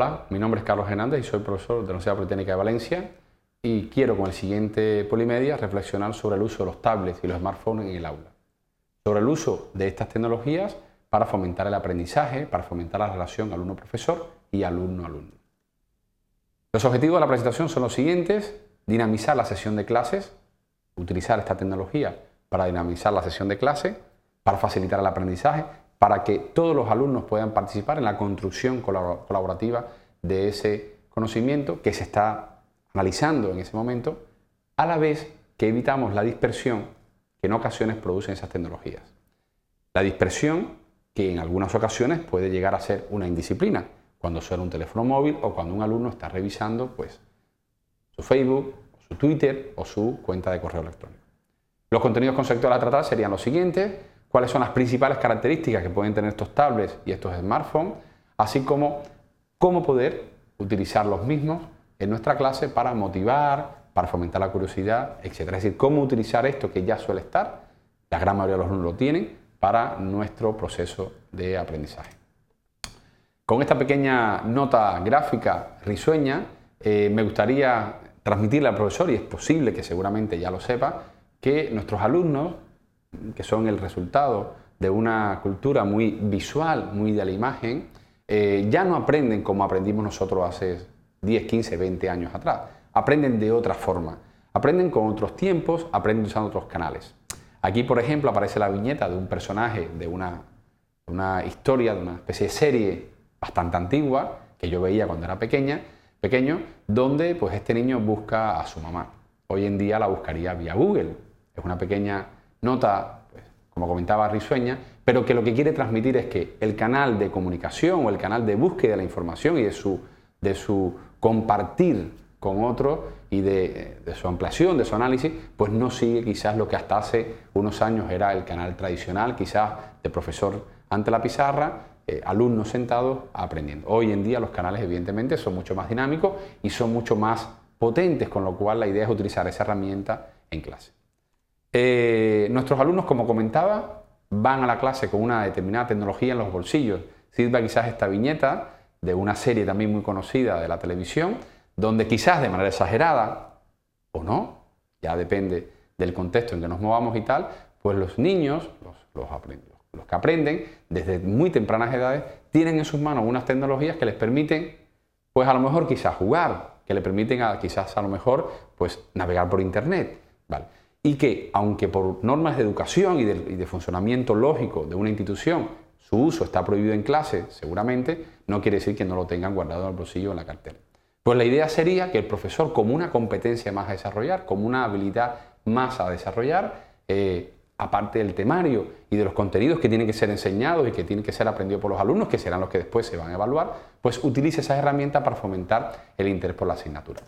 Hola, mi nombre es Carlos Hernández y soy profesor de la Universidad Politécnica de Valencia y quiero con el siguiente Polimedia reflexionar sobre el uso de los tablets y los smartphones en el aula. Sobre el uso de estas tecnologías para fomentar el aprendizaje, para fomentar la relación alumno-profesor y alumno-alumno. Los objetivos de la presentación son los siguientes, dinamizar la sesión de clases, utilizar esta tecnología para dinamizar la sesión de clase, para facilitar el aprendizaje, para que todos los alumnos puedan participar en la construcción colaborativa de ese conocimiento que se está analizando en ese momento, a la vez que evitamos la dispersión que en ocasiones producen esas tecnologías. La dispersión que en algunas ocasiones puede llegar a ser una indisciplina, cuando suena un teléfono móvil o cuando un alumno está revisando pues, su Facebook, su Twitter o su cuenta de correo electrónico. Los contenidos conceptuales a tratar serían los siguientes, cuáles son las principales características que pueden tener estos tablets y estos smartphones, así como cómo poder utilizar los mismos en nuestra clase para motivar, para fomentar la curiosidad, etc. Es decir, cómo utilizar esto que ya suele estar, la gran mayoría de los alumnos lo tienen, para nuestro proceso de aprendizaje. Con esta pequeña nota gráfica risueña, eh, me gustaría transmitirle al profesor, y es posible que seguramente ya lo sepa, que nuestros alumnos, que son el resultado de una cultura muy visual, muy de la imagen, eh, ya no aprenden como aprendimos nosotros hace 10, 15, 20 años atrás. Aprenden de otra forma. Aprenden con otros tiempos, aprenden usando otros canales. Aquí, por ejemplo, aparece la viñeta de un personaje de una, una historia, de una especie de serie bastante antigua que yo veía cuando era pequeña, pequeño, donde pues este niño busca a su mamá. Hoy en día la buscaría vía Google. Es una pequeña nota, pues, como comentaba risueña, pero que lo que quiere transmitir es que el canal de comunicación o el canal de búsqueda de la información y de su, de su compartir con otros y de, su ampliación, de su análisis, pues no sigue quizás lo que hasta hace unos años era el canal tradicional, quizás de profesor ante la pizarra, eh, alumnos sentados aprendiendo. Hoy en día los canales evidentemente son mucho más dinámicos y son mucho más potentes, con lo cual la idea es utilizar esa herramienta en clase. Eh, nuestros alumnos, como comentaba, van a la clase con una determinada tecnología en los bolsillos. Sirva quizás esta viñeta de una serie también muy conocida de la televisión, donde quizás de manera exagerada o no, ya depende del contexto en que nos movamos y tal, pues los niños, los, los, que aprenden desde muy tempranas edades, tienen en sus manos unas tecnologías que les permiten, pues a lo mejor quizás jugar, que le permiten quizás a lo mejor pues navegar por internet, ¿vale? Y que aunque por normas de educación y de, funcionamiento lógico de una institución su uso está prohibido en clase, seguramente, no quiere decir que no lo tengan guardado en el bolsillo o en la cartera. Pues la idea sería que el profesor, como una competencia más a desarrollar, como una habilidad más a desarrollar, eh, aparte del temario y de los contenidos que tienen que ser enseñados y que tienen que ser aprendidos por los alumnos, que serán los que después se van a evaluar, pues utilice esas herramientas para fomentar el interés por la asignatura.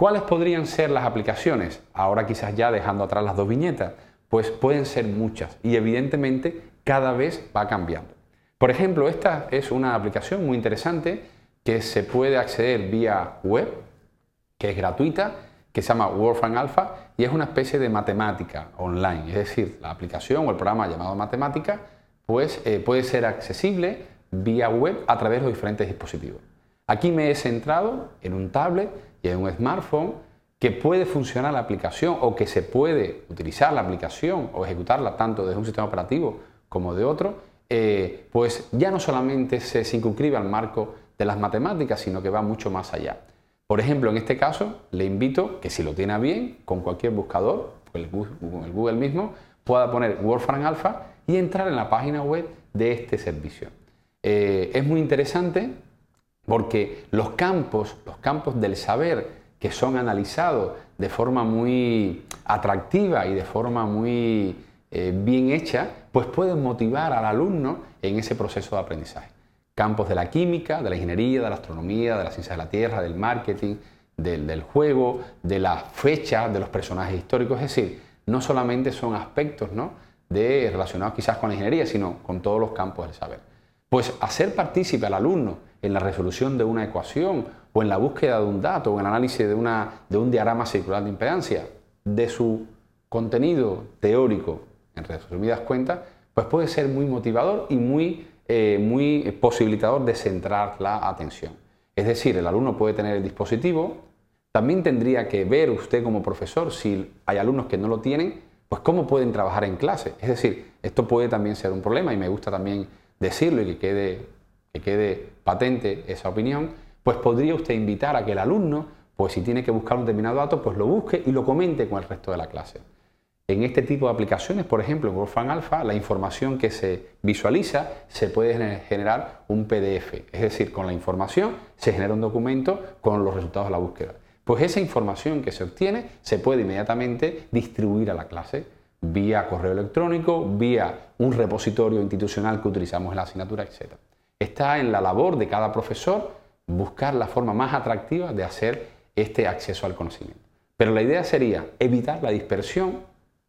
¿Cuáles podrían ser las aplicaciones? Ahora quizás ya dejando atrás las dos viñetas, pues pueden ser muchas y evidentemente cada vez va cambiando. Por ejemplo, esta es una aplicación muy interesante que se puede acceder vía web, que es gratuita, que se llama Wolfram Alpha y es una especie de matemática online, es decir, la aplicación o el programa llamado matemática pues, eh, puede ser accesible vía web a través de los diferentes dispositivos. Aquí me he centrado en un tablet y en un smartphone que puede funcionar la aplicación o que se puede utilizar la aplicación o ejecutarla tanto desde un sistema operativo como de otro, eh, pues ya no solamente se circunscribe al marco de las matemáticas, sino que va mucho más allá. Por ejemplo, en este caso, le invito que si lo tiene bien, con cualquier buscador, con el Google mismo, pueda poner Wolfram Alpha y entrar en la página web de este servicio. Eh, es muy interesante porque los campos, los campos del saber que son analizados de forma muy atractiva y de forma muy eh, bien hecha, pues pueden motivar al alumno en ese proceso de aprendizaje campos de la química, de la ingeniería, de la astronomía, de la ciencia de la Tierra, del marketing, del, juego, de las fechas, de los personajes históricos. Es decir, no solamente son aspectos ¿no? de, relacionados quizás con la ingeniería, sino con todos los campos del saber. Pues hacer partícipe al alumno en la resolución de una ecuación o en la búsqueda de un dato o en el análisis de, una, de un diagrama circular de impedancia, de su contenido teórico, en resumidas cuentas, pues puede ser muy motivador y muy eh, muy posibilitador de centrar la atención. Es decir, el alumno puede tener el dispositivo, también tendría que ver usted como profesor si hay alumnos que no lo tienen, pues cómo pueden trabajar en clase. Es decir, esto puede también ser un problema y me gusta también decirlo y que quede, que quede patente esa opinión, pues podría usted invitar a que el alumno, pues si tiene que buscar un determinado dato, pues lo busque y lo comente con el resto de la clase. En este tipo de aplicaciones, por ejemplo, en Wolfram Alpha, la información que se visualiza se puede generar un PDF, es decir, con la información se genera un documento con los resultados de la búsqueda. Pues esa información que se obtiene se puede inmediatamente distribuir a la clase vía correo electrónico, vía un repositorio institucional que utilizamos en la asignatura, etc. Está en la labor de cada profesor buscar la forma más atractiva de hacer este acceso al conocimiento. Pero la idea sería evitar la dispersión,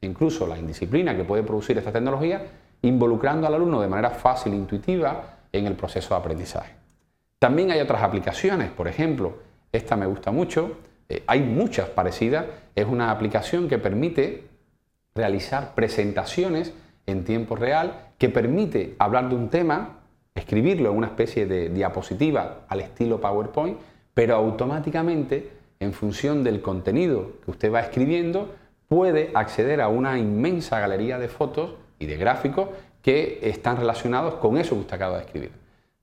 incluso la indisciplina que puede producir esta tecnología, involucrando al alumno de manera fácil e intuitiva en el proceso de aprendizaje. También hay otras aplicaciones, por ejemplo, esta me gusta mucho, eh, hay muchas parecidas, es una aplicación que permite realizar presentaciones en tiempo real, que permite hablar de un tema, escribirlo en una especie de diapositiva al estilo PowerPoint, pero automáticamente, en función del contenido que usted va escribiendo, puede acceder a una inmensa galería de fotos y de gráficos que están relacionados con eso que usted acaba de escribir.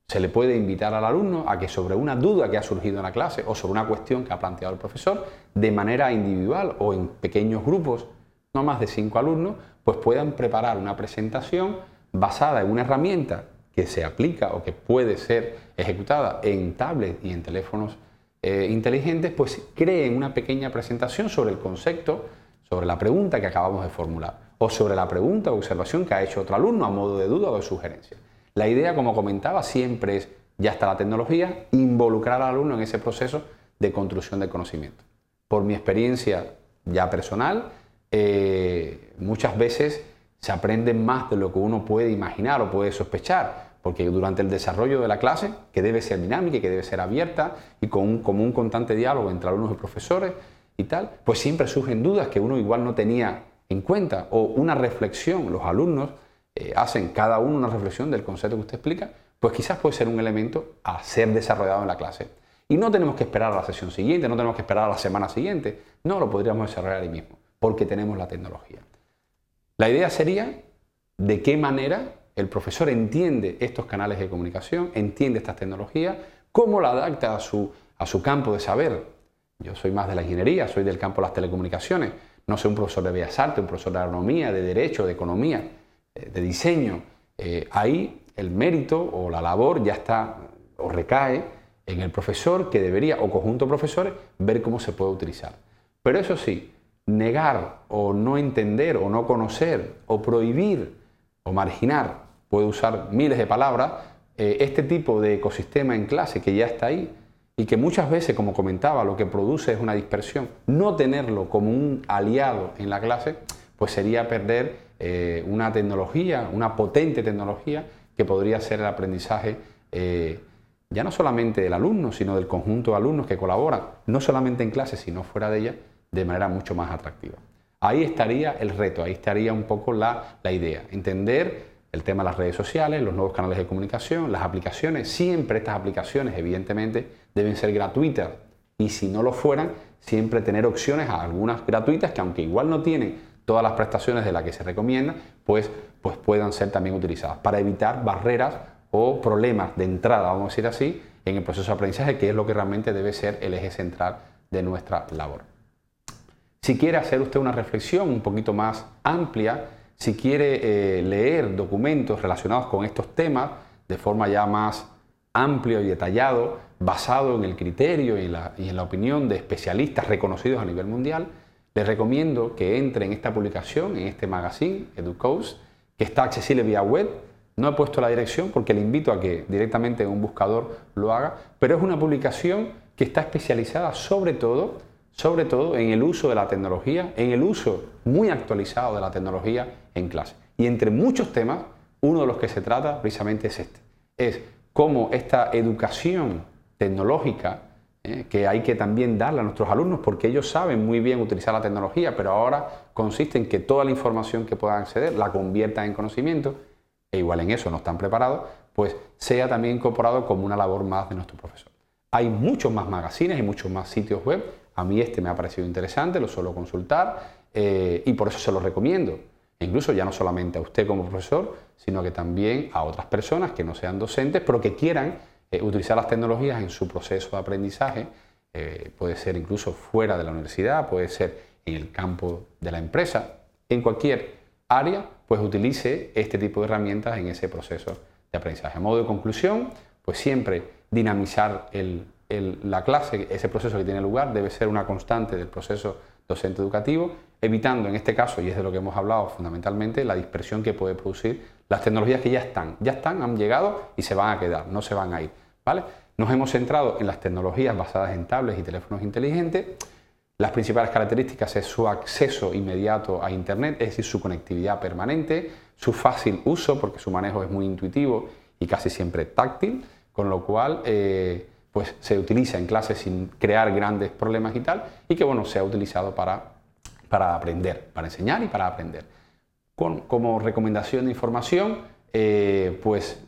Se le puede invitar al alumno a que sobre una duda que ha surgido en la clase o sobre una cuestión que ha planteado el profesor, de manera individual o en pequeños grupos, no más de cinco alumnos, pues puedan preparar una presentación basada en una herramienta que se aplica o que puede ser ejecutada en tablets y en teléfonos eh, inteligentes, pues creen una pequeña presentación sobre el concepto, sobre la pregunta que acabamos de formular o sobre la pregunta o observación que ha hecho otro alumno a modo de duda o de sugerencia. La idea, como comentaba, siempre es, ya está la tecnología, involucrar al alumno en ese proceso de construcción de conocimiento. Por mi experiencia ya personal, eh, muchas veces se aprende más de lo que uno puede imaginar o puede sospechar, porque durante el desarrollo de la clase, que debe ser dinámica y que debe ser abierta y con un, como un constante diálogo entre alumnos y profesores y tal, pues siempre surgen dudas que uno igual no tenía en cuenta o una reflexión, los alumnos eh, hacen cada uno una reflexión del concepto que usted explica, pues quizás puede ser un elemento a ser desarrollado en la clase. Y no tenemos que esperar a la sesión siguiente, no tenemos que esperar a la semana siguiente, no, lo podríamos desarrollar ahí mismo, porque tenemos la tecnología. La idea sería de qué manera el profesor entiende estos canales de comunicación, entiende estas tecnologías, cómo la adapta a su, a su campo de saber. Yo soy más de la ingeniería, soy del campo de las telecomunicaciones, no soy un profesor de Bellas Artes, un profesor de agronomía, de derecho, de economía. Eh, de diseño, eh, ahí el mérito o la labor ya está o recae en el profesor que debería, o conjunto de profesores, ver cómo se puede utilizar. Pero eso sí, negar o no entender o no conocer o prohibir o marginar, puede usar miles de palabras, eh, este tipo de ecosistema en clase que ya está ahí y que muchas veces, como comentaba, lo que produce es una dispersión, no tenerlo como un aliado en la clase, pues sería perder eh, una tecnología, una potente tecnología que podría ser el aprendizaje eh, ya no solamente del alumno, sino del conjunto de alumnos que colaboran, no solamente en clase, sino fuera de ella, de manera mucho más atractiva. Ahí estaría el reto, ahí estaría un poco la, la idea, entender el tema de las redes sociales, los nuevos canales de comunicación, las aplicaciones, siempre estas aplicaciones evidentemente deben ser gratuitas y si no lo fueran, siempre tener opciones algunas gratuitas que aunque igual no tienen todas las prestaciones de las que se recomienda, pues, pues puedan ser también utilizadas para evitar barreras o problemas de entrada, vamos a decir así, en el proceso de aprendizaje, que es lo que realmente debe ser el eje central de nuestra labor. Si quiere hacer usted una reflexión un poquito más amplia, si quiere eh, leer documentos relacionados con estos temas de forma ya más amplio y detallado, basado en el criterio y, la, y en la opinión de especialistas reconocidos a nivel mundial, les recomiendo que entre en esta publicación, en este magazine, EduCoast, que está accesible vía web. No he puesto la dirección porque le invito a que directamente en un buscador lo haga, pero es una publicación que está especializada sobre todo, sobre todo en el uso de la tecnología, en el uso muy actualizado de la tecnología en clase. Y entre muchos temas, uno de los que se trata precisamente es este, es cómo esta educación tecnológica ¿eh? que hay que también darle a nuestros alumnos porque ellos saben muy bien utilizar la tecnología, pero ahora consiste en que toda la información que puedan acceder la conviertan en conocimiento, e igual en eso no están preparados, pues sea también incorporado como una labor más de nuestro profesor. Hay muchos más magazines y muchos más sitios web. A mí este me ha parecido interesante, lo suelo consultar eh, y por eso se lo recomiendo. E incluso ya no solamente a usted como profesor, sino que también a otras personas que no sean docentes, pero que quieran eh, utilizar las tecnologías en su proceso de aprendizaje. Eh, puede ser incluso fuera de la universidad, puede ser en el campo de la empresa, en cualquier área, pues utilice este tipo de herramientas en ese proceso de aprendizaje. A modo de conclusión, pues siempre dinamizar la clase, ese proceso que tiene lugar, debe ser una constante del proceso docente educativo, evitando en este caso, y es de lo que hemos hablado fundamentalmente, la dispersión que puede producir las tecnologías que ya están, ya están, han llegado y se van a quedar, no se van a ir. ¿vale? Nos hemos centrado en las tecnologías basadas en tablets y teléfonos inteligentes. Las principales características es su acceso inmediato a Internet, es decir, su conectividad permanente, su fácil uso, porque su manejo es muy intuitivo y casi siempre táctil, con lo cual eh, pues se utiliza en clases sin crear grandes problemas y tal, y que bueno, se ha utilizado para, para aprender, para enseñar y para aprender. Como recomendación de información, eh, pues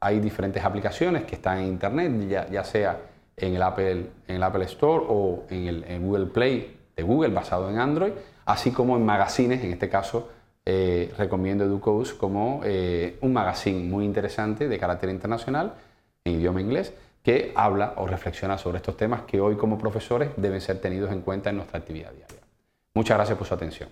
hay diferentes aplicaciones que están en Internet, ya, ya sea en el, Apple, en el Apple Store o en el Google Play de Google basado en Android, así como en magazines, en este caso eh, recomiendo Educos como eh, un magazine muy interesante de carácter internacional en idioma inglés que habla o reflexiona sobre estos temas que hoy como profesores deben ser tenidos en cuenta en nuestra actividad diaria. Muchas gracias por su atención.